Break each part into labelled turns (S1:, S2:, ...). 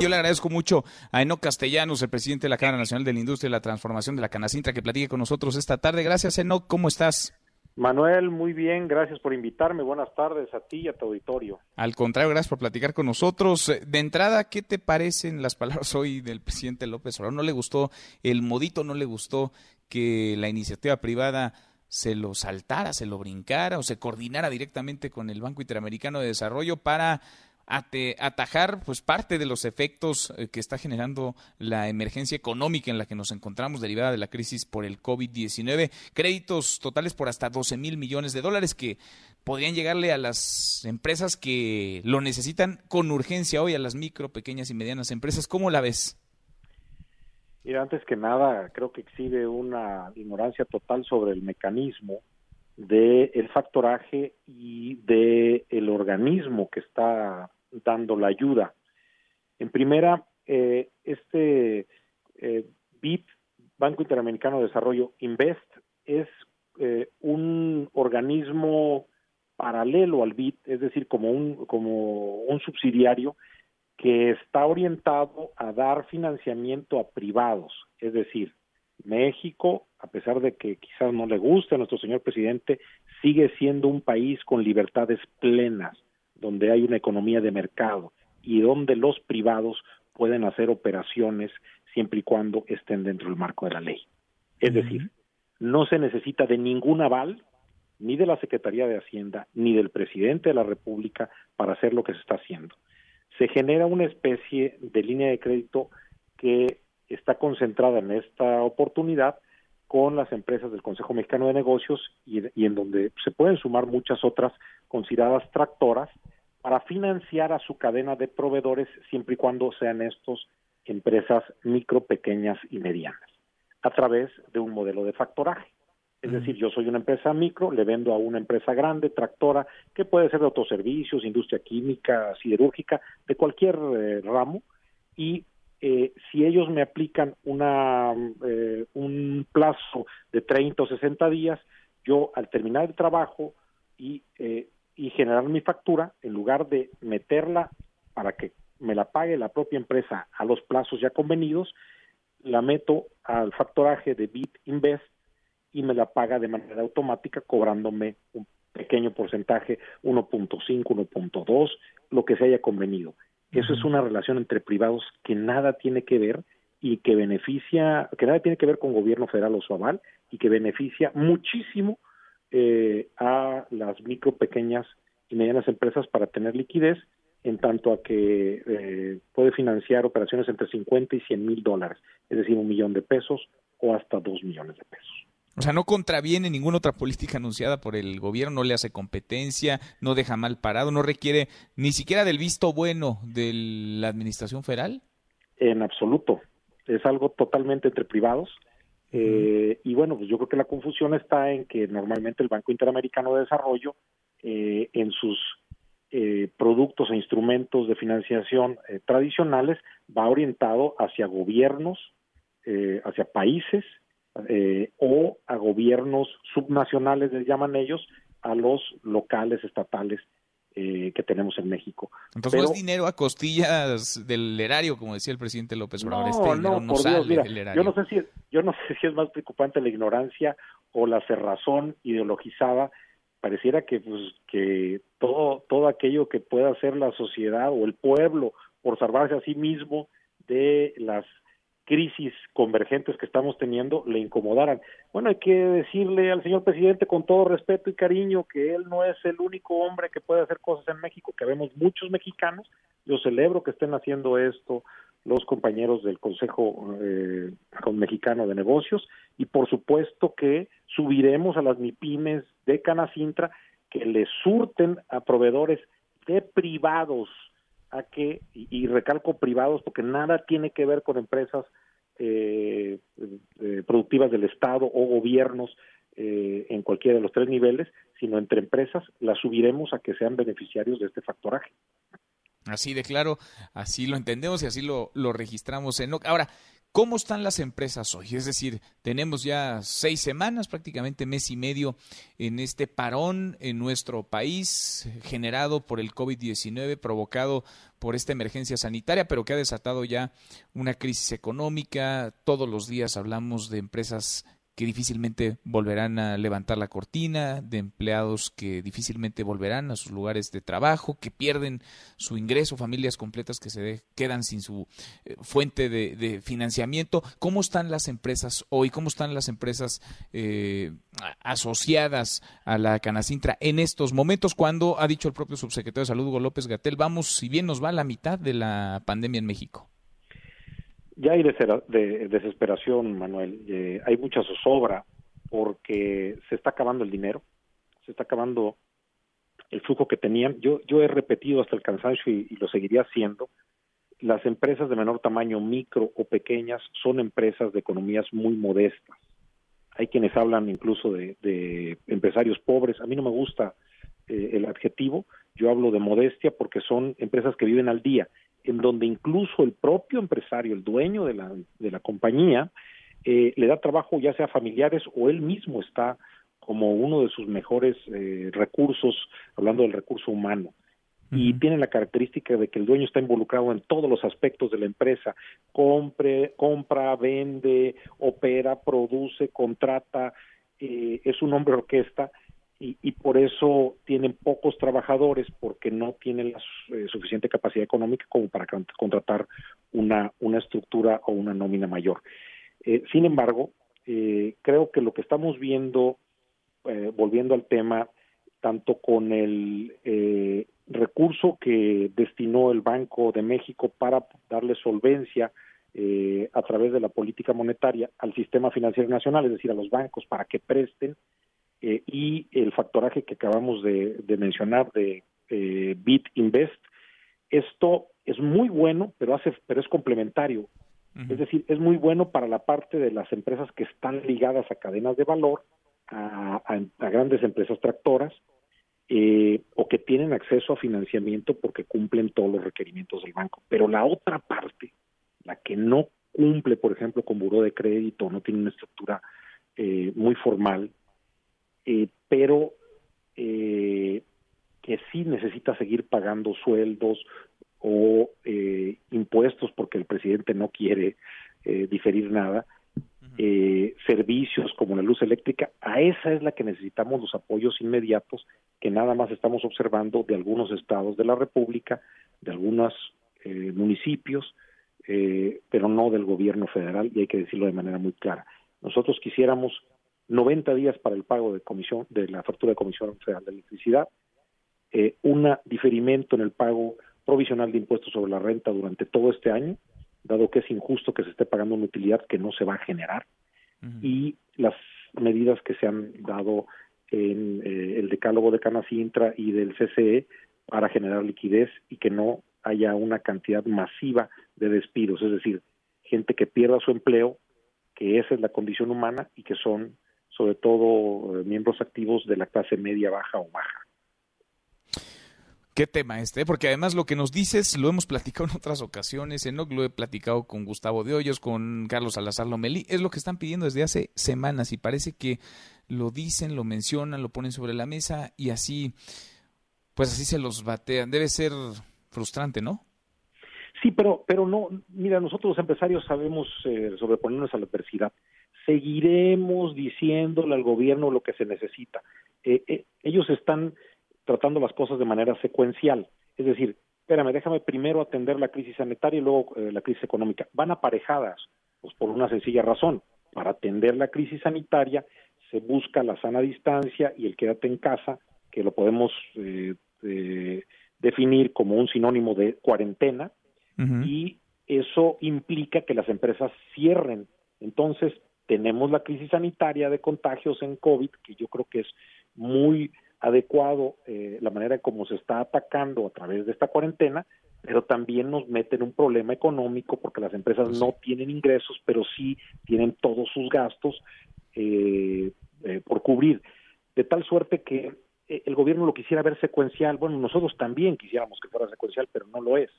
S1: Yo le agradezco mucho a Eno Castellanos, el presidente de la Cámara Nacional de la Industria y la Transformación de la Canacintra, que platique con nosotros esta tarde. Gracias, Eno. ¿Cómo estás?
S2: Manuel, muy bien, gracias por invitarme. Buenas tardes a ti y a tu auditorio.
S1: Al contrario, gracias por platicar con nosotros. De entrada, ¿qué te parecen las palabras hoy del presidente López Obrador? ¿No le gustó el modito, no le gustó que la iniciativa privada se lo saltara, se lo brincara o se coordinara directamente con el Banco Interamericano de Desarrollo para atajar pues parte de los efectos eh, que está generando la emergencia económica en la que nos encontramos derivada de la crisis por el COVID-19. Créditos totales por hasta 12 mil millones de dólares que podrían llegarle a las empresas que lo necesitan con urgencia hoy, a las micro, pequeñas y medianas empresas. ¿Cómo la ves?
S2: Mira, antes que nada, creo que exhibe una ignorancia total sobre el mecanismo del el factoraje y de el organismo que está dando la ayuda. En primera, eh, este eh, BID, Banco Interamericano de Desarrollo, Invest, es eh, un organismo paralelo al BID, es decir, como un, como un subsidiario que está orientado a dar financiamiento a privados, es decir, México, a pesar de que quizás no le guste a nuestro señor presidente, sigue siendo un país con libertades plenas, donde hay una economía de mercado y donde los privados pueden hacer operaciones siempre y cuando estén dentro del marco de la ley. Es decir, no se necesita de ningún aval, ni de la Secretaría de Hacienda, ni del presidente de la República para hacer lo que se está haciendo. Se genera una especie de línea de crédito que está concentrada en esta oportunidad con las empresas del Consejo Mexicano de Negocios y, y en donde se pueden sumar muchas otras consideradas tractoras para financiar a su cadena de proveedores siempre y cuando sean estos empresas micro, pequeñas y medianas, a través de un modelo de factoraje. Es decir, yo soy una empresa micro, le vendo a una empresa grande, tractora, que puede ser de autoservicios, industria química, siderúrgica, de cualquier eh, ramo, y eh, si ellos me aplican una, eh, un plazo de 30 o 60 días, yo al terminar el trabajo y eh, y generar mi factura, en lugar de meterla para que me la pague la propia empresa a los plazos ya convenidos, la meto al factoraje de Bit Invest y me la paga de manera automática cobrándome un pequeño porcentaje, 1.5, 1.2, lo que se haya convenido. Eso es una relación entre privados que nada tiene que ver y que beneficia, que nada tiene que ver con gobierno federal o su aval y que beneficia muchísimo eh, a las micro, pequeñas y medianas empresas para tener liquidez, en tanto a que eh, puede financiar operaciones entre 50 y 100 mil dólares, es decir, un millón de pesos o hasta dos millones de pesos.
S1: O sea, no contraviene ninguna otra política anunciada por el gobierno, no le hace competencia, no deja mal parado, no requiere ni siquiera del visto bueno de la administración federal.
S2: En absoluto. Es algo totalmente entre privados eh, y bueno, pues yo creo que la confusión está en que normalmente el Banco Interamericano de Desarrollo, eh, en sus eh, productos e instrumentos de financiación tradicionales, va orientado hacia gobiernos, hacia países o a gobiernos subnacionales, les llaman ellos, a los locales, estatales eh, que tenemos en México.
S1: Entonces no es dinero a costillas del erario, como decía el presidente López Obrador. este
S2: no,
S1: no
S2: por Dios, Yo no sé si yo no sé si es más preocupante la ignorancia o la cerrazón ideologizada. Pareciera que pues que todo todo aquello que pueda hacer la sociedad o el pueblo por salvarse a sí mismo de las crisis convergentes que estamos teniendo le incomodaran. Bueno, hay que decirle al señor presidente con todo respeto y cariño que él no es el único hombre que puede hacer cosas en México, que vemos muchos mexicanos. Yo celebro que estén haciendo esto los compañeros del Consejo eh, Mexicano de Negocios y por supuesto que subiremos a las MIPIMES de Canacintra que le surten a proveedores de privados a que, y, recalco privados porque nada tiene que ver con empresas eh, eh, productivas del Estado o gobiernos eh, en cualquiera de los tres niveles, sino entre empresas, las subiremos a que sean beneficiarios de este factoraje.
S1: Así de claro, así lo entendemos y así lo, registramos en Ahora, ¿Cómo están las empresas hoy? Es decir, tenemos ya seis semanas, prácticamente mes y medio, en este parón en nuestro país generado por el COVID-19, provocado por esta emergencia sanitaria, pero que ha desatado ya una crisis económica. Todos los días hablamos de empresas que difícilmente volverán a levantar la cortina, de empleados que difícilmente volverán a sus lugares de trabajo, que pierden su ingreso, familias completas que se quedan sin su eh, fuente de, financiamiento. ¿Cómo están las empresas hoy? ¿Cómo están las empresas eh, asociadas a la Canacintra en estos momentos? Cuando ha dicho el propio subsecretario de Salud, Hugo López Gatel, vamos, si bien nos va a la mitad de la pandemia en México.
S2: Ya hay de desesperación, Manuel. Eh, hay mucha zozobra porque se está acabando el dinero, se está acabando el flujo que tenían. Yo, he repetido hasta el cansancio y, lo seguiría haciendo. Las empresas de menor tamaño, micro o pequeñas, son empresas de economías muy modestas. Hay quienes hablan incluso de, empresarios pobres. A mí no me gusta eh, el adjetivo. Yo hablo de modestia porque son empresas que viven al día en donde incluso el propio empresario, el dueño de la, de la compañía, eh, le da trabajo ya sea familiares o él mismo está como uno de sus mejores eh, recursos, hablando del recurso humano. Y tiene la característica de que el dueño está involucrado en todos los aspectos de la empresa, compre, compra, vende, opera, produce, contrata, eh, es un hombre orquesta y, por eso tienen pocos trabajadores porque no tienen la eh, suficiente capacidad económica como para contratar una, una estructura o una nómina mayor. Eh, sin embargo, eh, creo que lo que estamos viendo, volviendo al tema, tanto con el recurso que destinó el Banco de México para darle solvencia a través de la política monetaria al sistema financiero nacional, es decir, a los bancos para que presten, eh, y el factoraje que acabamos de, mencionar de eh, Bit Invest. Esto es muy bueno, pero hace, pero es complementario. Es decir, es muy bueno para la parte de las empresas que están ligadas a cadenas de valor, a, grandes empresas tractoras, eh, o que tienen acceso a financiamiento porque cumplen todos los requerimientos del banco. Pero la otra parte, la que no cumple, por ejemplo, con buró de crédito, no tiene una estructura eh, muy formal, eh, pero eh, que sí necesita seguir pagando sueldos o eh, impuestos porque el presidente no quiere diferir nada, servicios como la luz eléctrica, a esa es la que necesitamos los apoyos inmediatos que nada más estamos observando de algunos estados de la República, de algunos municipios, pero no del gobierno federal y hay que decirlo de manera muy clara. Nosotros quisiéramos 90 días para el pago de comisión de la factura de Comisión Federal de Electricidad, eh, un diferimiento en el pago provisional de impuestos sobre la renta durante todo este año, dado que es injusto que se esté pagando una utilidad que no se va a generar, y las medidas que se han dado en eh, el decálogo de Canacintra y del CCE para generar liquidez y que no haya una cantidad masiva de despidos, es decir, gente que pierda su empleo, que esa es la condición humana y que son sobre todo eh, miembros activos de la clase media, baja o baja.
S1: Qué tema este, porque además lo que nos dices lo hemos platicado en otras ocasiones, en lo he platicado con Gustavo de Hoyos, con Carlos Salazar Lomelí, es lo que están pidiendo desde hace semanas y parece que lo dicen, lo mencionan, lo ponen sobre la mesa y así, pues así se los batean. Debe ser frustrante, ¿no?
S2: Sí, pero, pero no, mira, nosotros los empresarios sabemos eh, sobreponernos a la adversidad seguiremos diciéndole al gobierno lo que se necesita. Eh, eh, ellos están tratando las cosas de manera secuencial, es decir, espérame, déjame primero atender la crisis sanitaria y luego eh, la crisis económica. Van aparejadas, pues por una sencilla razón. Para atender la crisis sanitaria se busca la sana distancia y el quédate en casa, que lo podemos definir como un sinónimo de cuarentena, y eso implica que las empresas cierren. Entonces, tenemos la crisis sanitaria de contagios en COVID, que yo creo que es muy adecuado eh, la manera en cómo se está atacando a través de esta cuarentena, pero también nos mete en un problema económico porque las empresas no tienen ingresos, pero sí tienen todos sus gastos eh, eh, por cubrir. De tal suerte que el gobierno lo quisiera ver secuencial, bueno, nosotros también quisiéramos que fuera secuencial, pero no lo es.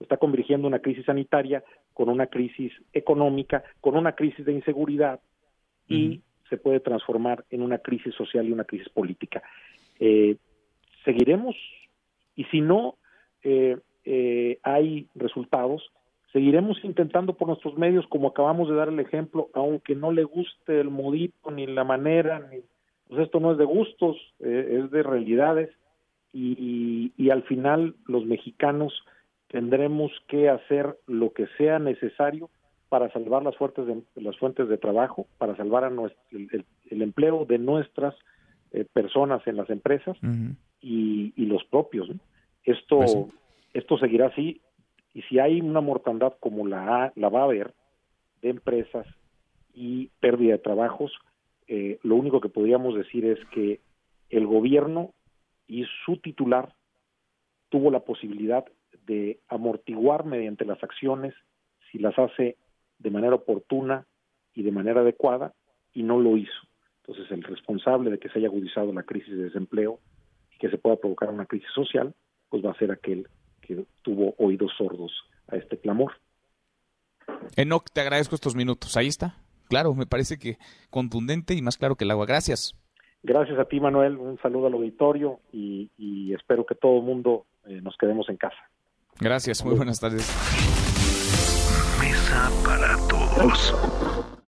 S2: Está convirtiendo una crisis sanitaria con una crisis económica, con una crisis de inseguridad y se puede transformar en una crisis social y una crisis política. Eh, seguiremos y si no eh, eh, hay resultados, seguiremos intentando por nuestros medios, como acabamos de dar el ejemplo, aunque no le guste el modito ni la manera, ni, pues esto no es de gustos, es de realidades y, y al final los mexicanos tendremos que hacer lo que sea necesario para salvar las fuentes de, las fuentes de trabajo, para salvar a nuestro, el, empleo de nuestras eh, personas en las empresas y, los propios. Esto, pues esto seguirá así y si hay una mortandad como la, la va a haber de empresas y pérdida de trabajos, eh, lo único que podríamos decir es que el gobierno y su titular tuvo la posibilidad de amortiguar mediante las acciones si las hace de manera oportuna y de manera adecuada y no lo hizo. Entonces el responsable de que se haya agudizado la crisis de desempleo y que se pueda provocar una crisis social, pues va a ser aquel que tuvo oídos sordos a este clamor.
S1: Enoch, te agradezco estos minutos. Ahí está. Claro, me parece que contundente y más claro que el agua. Gracias.
S2: Gracias a ti, Manuel. Un saludo al auditorio y, espero que todo el mundo eh, nos quedemos en casa.
S1: Gracias, muy buenas tardes.
S3: Mesa para todos.